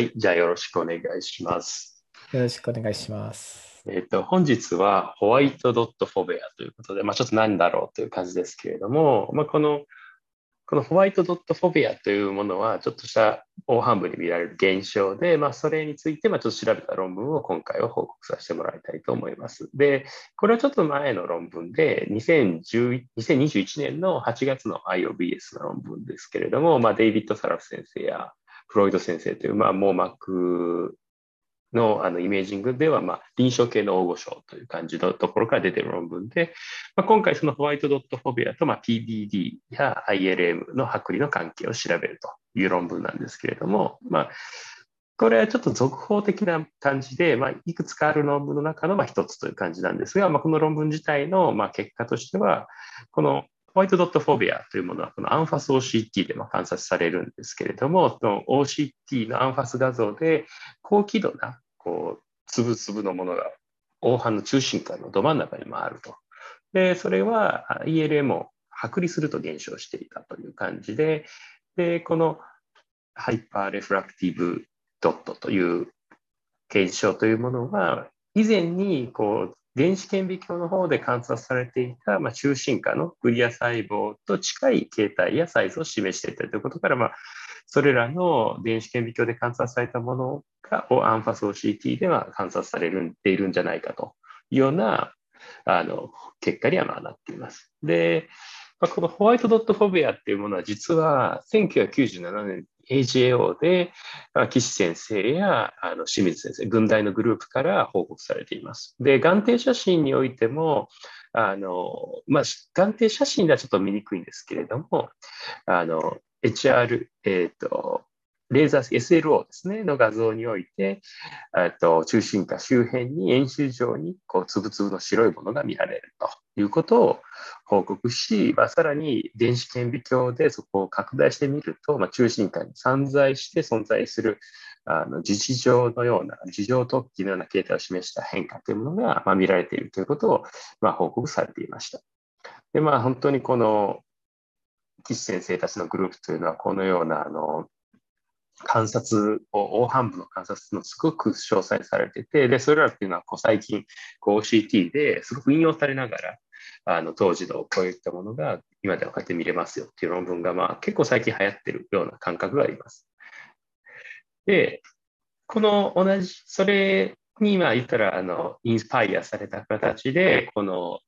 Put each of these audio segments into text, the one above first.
はい、じゃあよろしくお願いします。よろしくお願いします。えっ、と、本日はホワイトドットフォベアということで、まあ、ちょっと何だろうという感じですけれども、まあ、この、このホワイトドットフォベアというものは、ちょっとした大半部に見られる現象で、まあ、それについて、まあ、ちょっと調べた論文を今回は報告させてもらいたいと思います。で、これはちょっと前の論文で、2010 2021年の8月の IOBS の論文ですけれども、まあ、デイビッド・サラフ先生やフロイド先生という、まあ、網膜のあのイメージングでは、まあ、臨床系の大御所という感じのところから出ている論文で、まあ、今回そのホワイトドットフォビアと、まあ、PBD や ILM の剥離の関係を調べるという論文なんですけれども、まあ、これはちょっと続報的な感じで、まあ、いくつかある論文の中の一つという感じなんですが、まあ、この論文自体のまあ結果としては、このホワイトドットフォビアというものは、このアンファス OCT でも観察されるんですけれども、の OCT のアンファス画像で高輝度なこう粒々のものが黄斑の中心間のど真ん中に回ると。で、それは ELM を剥離すると減少していたという感じで、で、このハイパーレフラクティブドットという現象というものは、以前にこう電子顕微鏡の方で観察されていた、まあ、中心化のグリア細胞と近い形態やサイズを示していたということから、まあ、それらの電子顕微鏡で観察されたものがアンファス OCT では観察されているんじゃないかというようなあの結果にはまあなっています。で、まあ、このホワイトドットフォビアっていうものは実は1997年 AGAO で岸先生やあの清水先生、軍隊のグループから報告されています。で、眼底写真においても、あの、まあ、眼底写真ではちょっと見にくいんですけれども、あの、HR、えっ、ー、と、レーザー SLO ですね、の画像において、と中心化周辺に円周上にこう粒々の白いものが見られるということを報告し、まあ、さらに電子顕微鏡でそこを拡大してみると、まあ、中心化に散在して存在するあの事実上のような、事情突起のような形態を示した変化というものが、ま、見られているということを、ま、報告されていました。で、まあ、本当にこの岸先生たちのグループというのは、このようなあの観察を、大半部の観察のすごく詳細されてて、で、それらっていうのはこう最近こう OCT ですごく引用されながら、あの当時のこういったものが今ではこうやって見れますよっていう論文が、まあ、結構最近流行ってるような感覚があります。で、この同じ、それにまあ言ったらあのインスパイアされた形で、この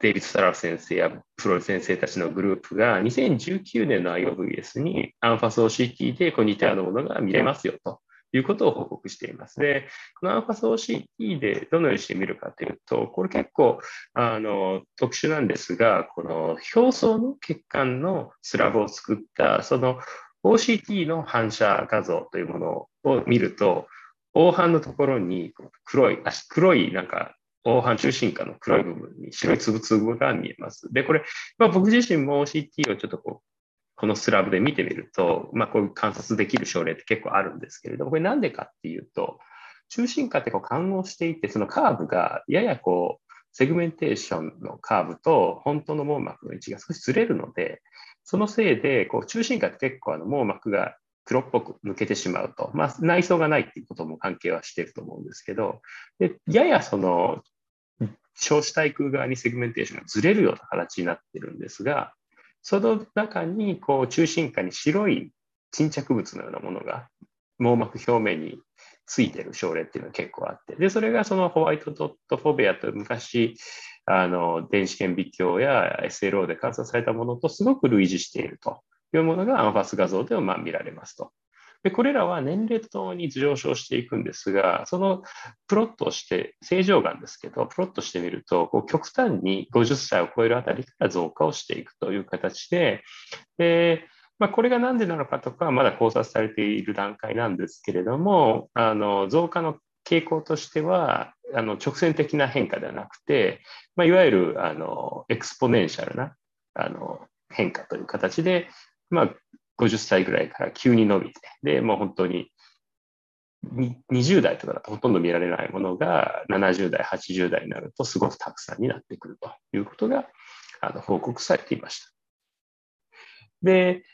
デイビッド・サラフ先生やプロイ先生たちのグループが2019年の IOVS にアンファス OCT でこう似たようなものが見れますよということを報告しています。で、このアンファス OCT でどのようにして見るかというと、これ結構あの特殊なんですが、この表層の血管のスラブを作ったその OCT の反射画像というものを見ると、黄斑のところに黒い、黒いなんか黄斑中心下の黒い部分に白い粒々が見えます。で、これ、まあ、僕自身も OCT をちょっとこう、このスラブで見てみると、まあ、こういう観察できる症例って結構あるんですけれども、これなんでかっていうと、中心下ってこう感応していて、そのカーブがややこう、セグメンテーションのカーブと本当の網膜の位置が少しずれるので、そのせいで、こう中心下って結構あの網膜が黒っぽく抜けてしまうと、まあ、内装がないっていうことも関係はしてると思うんですけど、でややその小子対空側にセグメンテーションがずれるような形になってるんですが、その中にこう中心下に白い沈着物のようなものが網膜表面についてる症例っていうのが結構あって、で、それがそのホワイトドットフォベアと昔、あの、電子顕微鏡や SLO で観察されたものとすごく類似していると。いうものがアンファス画像ではま見られますと。で、これらは年齢とともに上昇していくんですが、そのプロットをして、正常がんですけど、プロットしてみると、こう極端に50歳を超えるあたりから増加をしていくという形で、でまあ、これが何でなのかとかまだ考察されている段階なんですけれども、あの増加の傾向としては、あの直線的な変化ではなくて、まあ、いわゆるあの exponential なあの変化という形で、まあ、50歳ぐらいから急に伸びて、で、もう本当に20代とかだとほとんど見られないものが70代、80代になるとすごくたくさんになってくるということがあの報告されていました。で、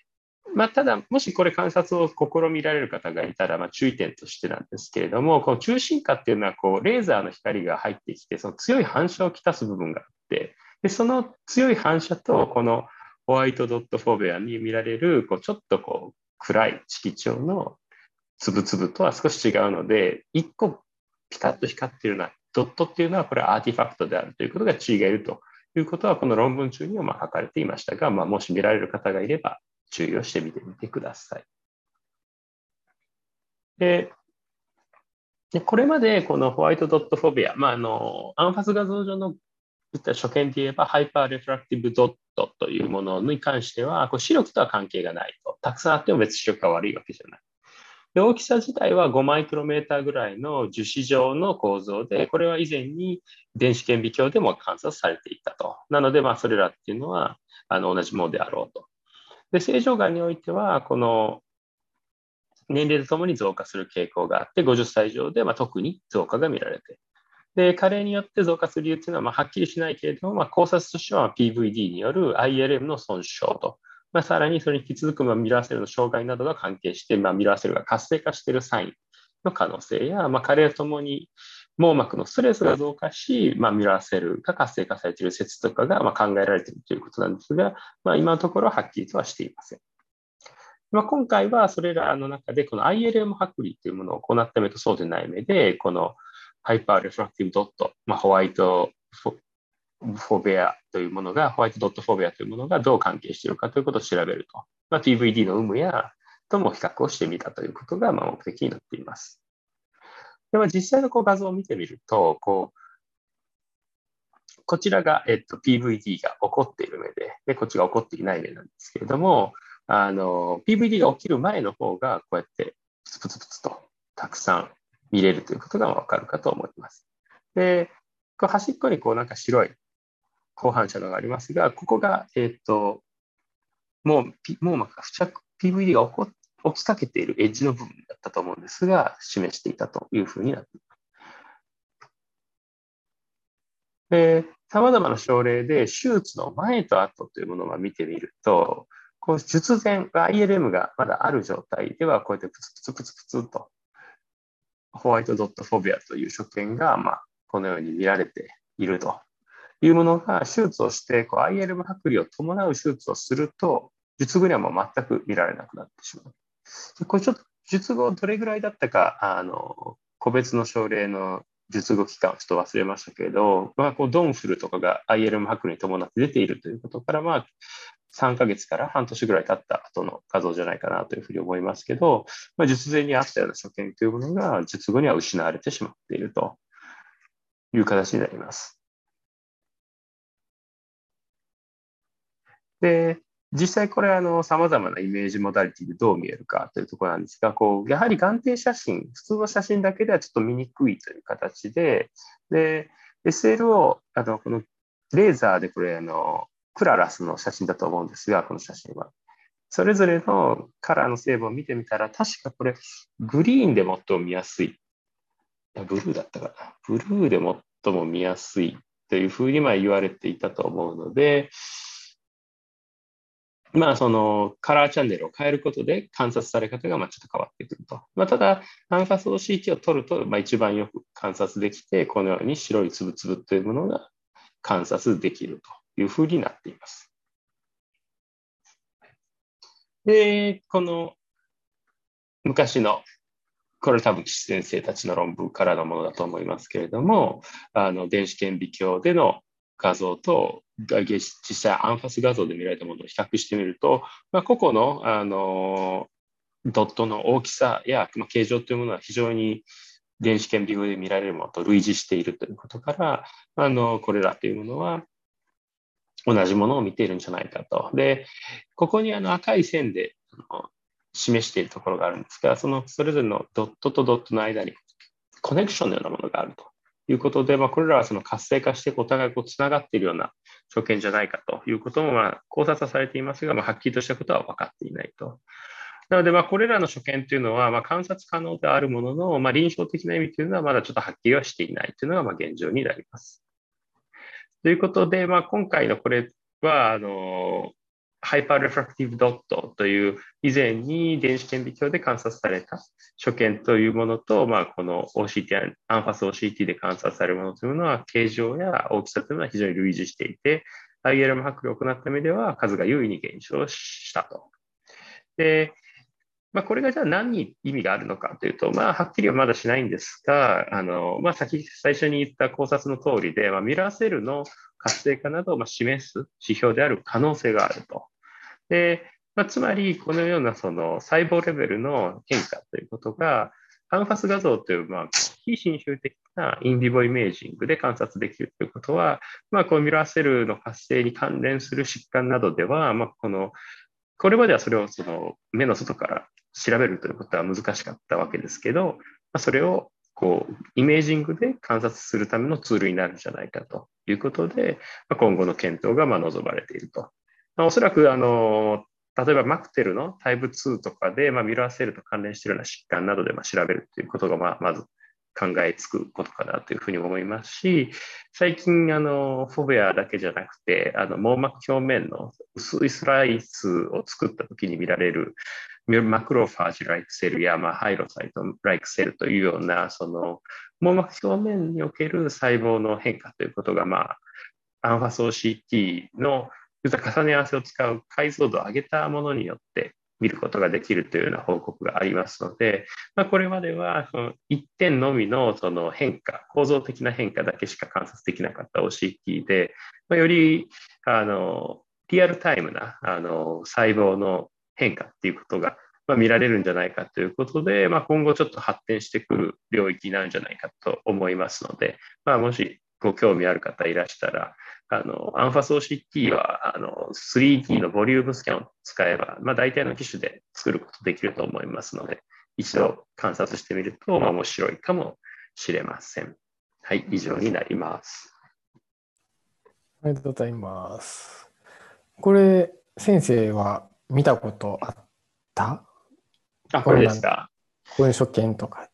まあ、ただ、もしこれ観察を試みられる方がいたら、まあ、注意点としてなんですけれども、この中心窩っていうのはこうレーザーの光が入ってきて、その強い反射をきたす部分があって、でその強い反射とこのホワイトドットフォーベアに見られるこうちょっとこう暗い色調のつぶつぶとは少し違うので、1個ピカッと光っているようなドットっていうのはこれはアーティファクトであるということが違えるということはこの論文中にもま書かれていましたが、まあ、もし見られる方がいれば注意をしてみてみてください。ででこれまでこのホワイトドットフォビア、まあ、あのアンファス画像上の言った初見で言えばハイパーレフラクティブドットトというものに関してはこう視力とは関係がないと。たくさんあっても別に視力が悪いわけじゃない。で大きさ自体は5マイクロメーターぐらいの樹脂状の構造で、これは以前に電子顕微鏡でも観察されていたと。なので、まあ、それらっていうのはあの同じものであろうと。で、正常がんにおいては、この年齢とともに増加する傾向があって、50歳以上で、ま、特に増加が見られている。で、加齢によって増加する理由っていうのは、まあ、はっきりしないけれども、まあ、考察としては PVD による ILM の損傷と、まあ、さらにそれに引き続く、まあ、ミラーセルの障害などが関係して、まあ、ミラーセルが活性化しているサインの可能性や、まあ、加齢とともに網膜のストレスが増加し、まあ、ミラーセルが活性化されている説とかがまあ考えられているということなんですが、まあ、今のところはっきりとはしていません。まあ、今回はそれらの中で、この ILM 剥離というものを行った目とそうでない目で、このハイパーレフラクティブドット、まあ、ホワイトフォベアというものが、ホワイトドットフォベアというものがどう関係しているかということを調べると。まあ、TVD の有無やとも比較をしてみたということがまあ目的になっています。では実際のこう画像を見てみると、こうこちらが、えっと、PVD が起こっている目でで、こっちが起こっていない目なんですけれども、あの PVD が起きる前の方が、こうやってプツプツプツとたくさん見れるということがわかるかと思います。で、こう端っこにこうなんか白い後半車のがありますが、ここが、えっと、もう網膜が付着、PVD が起こ起きかけているエッジの部分だったと思うんですが、示していたというふうになっています。で、様々な症例で手術の前と後というものを見てみると、こう術前、ILM がまだある状態では、こうやってプツプツプツプツと、ホワイトドットフォビアという所見が、まあ、このように見られているというものが、手術をして ILM 剥離を伴う手術をすると、術後にはもう全く見られなくなってしまう。これちょっと術後どれぐらいだったか、あの個別の症例の術後期間をちょっと忘れましたけれど、まあ、こうドンフルとかが ILM 剥離に伴って出ているということから、まあ、3ヶ月から半年ぐらい経った後の画像じゃないかなというふうに思いますけど、まあ、術前にあったような所見というものが術後には失われてしまっているという形になります。で、実際これあの様々なイメージモダリティでどう見えるかというところなんですが、こうやはり眼底写真、普通の写真だけではちょっと見にくいという形で、で、SLO、あのこのレーザーでこれあのクララスの写真だと思うんですが、この写真は。それぞれのカラーの成分を見てみたら、確かこれグリーンで最も見やすい。ブルーだったかな。ブルーで最も見やすいというふうにま言われていたと思うので、まあ、そのカラーチャンネルを変えることで観察され方がまあちょっと変わってくると。まあ、ただ、アンファス OCT を取るとまあ一番よく観察できて、このように白いつぶつぶというものが観察できるというふうになっています。で、この昔のこれ多分岸先生たちの論文からのものだと思いますけれども、あの電子顕微鏡での画像と実際アンファス画像で見られたものを比較してみると、まあ、個々のあのドットの大きさや、ま、形状というものは非常に電子顕微鏡で見られるものと類似しているということから、あのこれらというものは同じものを見ているんじゃないかと。で、ここにあの赤い線で示しているところがあるんですが、そのそれぞれのドットとドットの間にコネクションのようなものがあると。いうことで、まあ、これらはその活性化してお互いこうつながっているような所見じゃないかということもまあ考察はされていますが、まあ、はっきりとしたことは分かっていないと。なので、これらの所見というのは、ま、観察可能であるものの、ま、臨床的な意味というのはまだちょっとはっきりはしていないというのがま現状になります。ということで、まあ、今回のこれは、あのハイパーレフラクティブドットという以前に電子顕微鏡で観察された所見というものと、まあ、この OCT、アンファス OCT で観察されるものというのは形状や大きさというのは非常に類似していて、ILM 剥離を行った目では数が優位に減少したと。で、まあ、これがじゃあ何に意味があるのかというと、まあ、はっきりはまだしないんですが、あのまあ、先最初に言った考察の通りで、まあ、ミラーセルの活性化などをま示す指標である可能性があると。で、まあ、つまり、このようなその細胞レベルの変化ということが、アンファス画像という、まあ、非侵襲的なインビボイメージングで観察できるということは、まあ、このミラーセルの活性に関連する疾患などでは、まあ、このこれまではそれをその目の外から調べるということは難しかったわけですけど、ま、それをこうイメージングで観察するためのツールになるんじゃないかということで、ま、今後の検討がま望まれていると。ま、おそらくあの例えばマクテルのタイプ2とかで、まあ、ミラーセルと関連しているような疾患などでま調べるということがままず考えつくことかなというふうに思いますし、最近、あの、フォベアだけじゃなくて、あの、網膜表面の薄いスライスを作った時に見られる、マクロファージライクセルや、まあ、ハイロサイトライクセルというような、その、網膜表面における細胞の変化ということが、まあ、アンファソー CT の重ね合わせを使う解像度を上げたものによって見ることができるというような報告がありますので、まあ、これまではその一点のみのその変化、構造的な変化だけしか観察できなかった OCT で、まあ、よりあのリアルタイムなあの細胞の変化っていうことが、ま、見られるんじゃないかということで、まあ、今後ちょっと発展してくる領域なんじゃないかと思いますので、ま、もしご興味ある方いらしたら、あの、アンファソー CT は、あの、3D のボリュームスキャンを使えば、まあ、大体の機種で作ることできると思いますので、一度観察してみると、まあ、面白いかもしれません。はい、以上になります。ありがとうございます。これ、先生は見たことあった？あ、これですか？こういう所見とか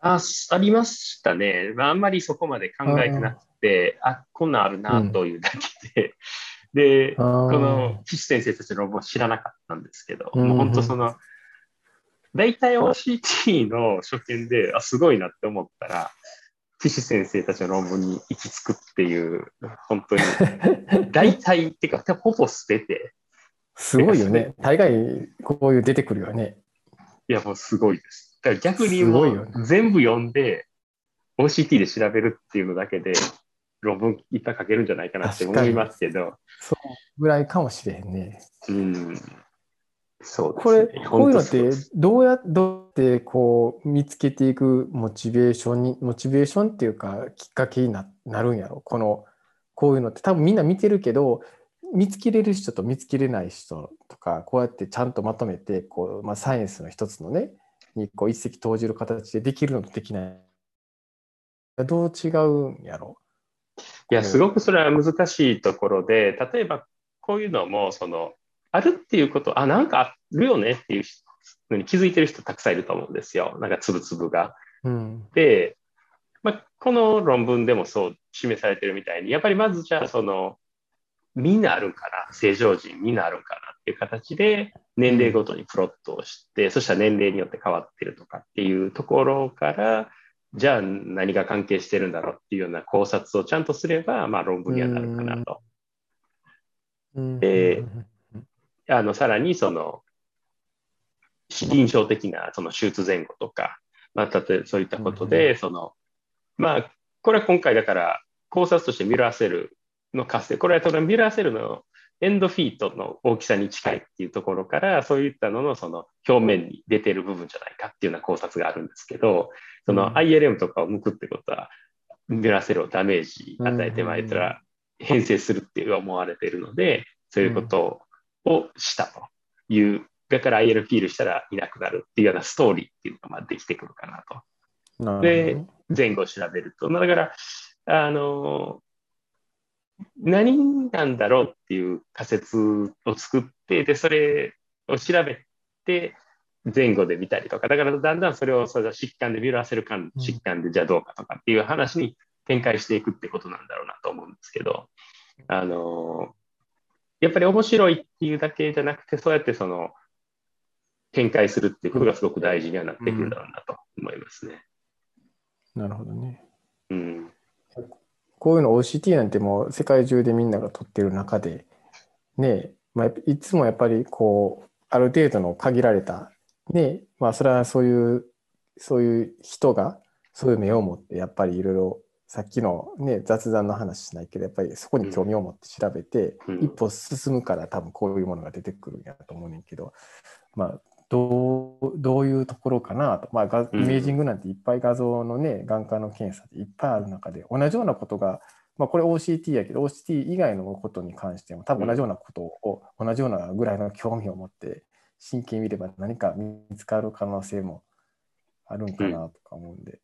あ、ありましたね。まあ、あんまりそこまで考えてなくて、あこんなんあるなというだけで、うん、で、この岸先生たちの論文知らなかったんですけど、もう本当その、大体 OCT の所見で、あ、すごいなって思ったら、岸先生たちの論文に行き着くっていう、本当に、大体っていうか、ほぼ捨てて。すごいよね。大概こういう出てくるよね。いや、もうすごいです。だから逆にもう全部読んで、OCT で調べるっていうのだけで、論文いっぱい書けるんじゃないかなって思いますけど。そうぐらいかもしれへんね。うん。そうですね。これ、こういうのってどうやどうやってこう見つけていくモチベーションに、モチベーションっていうかきっかけにななるんやろこの、こういうのって多分みんな見てるけど、見つけれる人と見つけれない人とか、こうやってちゃんとまとめて、こう、まあ、サイエンスの一つのね、にこう一石投じる形でできるのとできない。どう違うんやろ？いや、すごくそれは難しいところで、例えばこういうのも、その、あるっていうこと、あ、なんかあるよねっていうのに気づいてる人たくさんいると思うんですよ。なんかつぶつぶが。うん、で、まあ、この論文でもそう示されてるみたいに、やっぱりまずじゃあ、その、みんなあるんかな、正常人みんなあるんかなっていう形で、年齢ごとにプロットをして、そしたら年齢によって変わってるとかっていうところから、じゃあ何が関係してるんだろうっていうような考察をちゃんとすれば、まあ、論文にはなるかなと。で、あのさらにその臨床的なその手術前後とか、まあ、例えばそういったことで、そのまあ、これは今回だから考察としてミラーセルの活性、これはミラーセルのエンドフィートの大きさに近いっていうところから、そういったののその表面に出てる部分じゃないかっていうような考察があるんですけど、その ILM とかを向くってことは、ミラセルをダメージ与えてまいったら変性するって思われているので、そういうことをしたという、だから IL ピールしたらいなくなるっていうようなストーリーっていうのがまあできてくるかなと。で、前後調べると。だから、あの、何なんだろうっていう仮説を作って、で、それを調べて、前後で見たりとか、だからだんだんそれをそれ疾患で見らせるか疾患でじゃあどうかとかっていう話に展開していくってことなんだろうなと思うんですけど、あの、やっぱり面白いっていうだけじゃなくて、そうやってその、展開するっていうことがすごく大事にはなってくるだろうなと思いますね。なるほどね。うん。こういうの OCT なんてもう世界中でみんなが取ってる中で、ねまあ、いつもやっぱりこう、ある程度の限られた、ねまあそれはそういう、そういう人がそういう目を持って、やっぱりいろいろさっきのね、雑談の話しないけど、やっぱりそこに興味を持って調べて、うん一歩進むから多分こういうものが出てくるんやと思うねんけど、まあ、どうどういうところかなと、まあ、がイうんメージングなんていっぱい画像のね、眼科の検査でいっぱいある中で、同じようなことが、まあ、これ OCT やけど、OCT 以外のことに関しても、多分同じようなことを、同じようなぐらいの興味を持って、真剣に見れば何か見つかる可能性もあるんかなとか思うんで。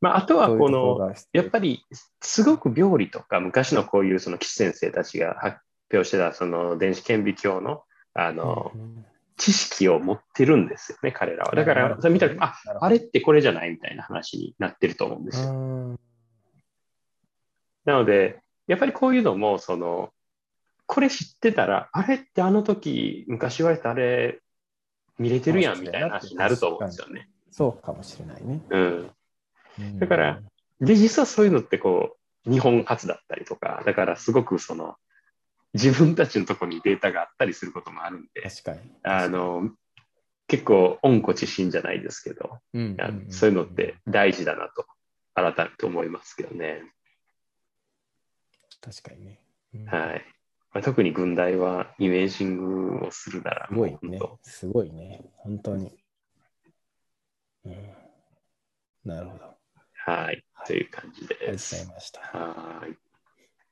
まあ、あとはこの、がやっぱりすごく病理とか昔のこういうその岸先生たちが発表してたその電子顕微鏡のあのうん知識を持ってるんですよね、彼らは。だから、それ見たら、あ、あれってこれじゃないみたいな話になってると思うんですよ。うんなので、やっぱりこういうのも、その、これ知ってたら、あれってあの時、昔言われたあれ、見れてるやんみたいな話になると思うんですよね。そうかもしれないね。うん。うんだから、で、実はそういうのってこう、日本初だったりとか、だからすごくその、自分たちのところにデータがあったりすることもあるんで、確かに。あの、結構、温故知新じゃないですけど、うんそういうのって大事だなと、改めて思いますけどね。確かにね。うんはい。まあ、特に軍大はイメージングをするなら、すごいね。すごいね。本当に。うん、なるほど。当はい。という感じありがとうごです。ざいました。はい。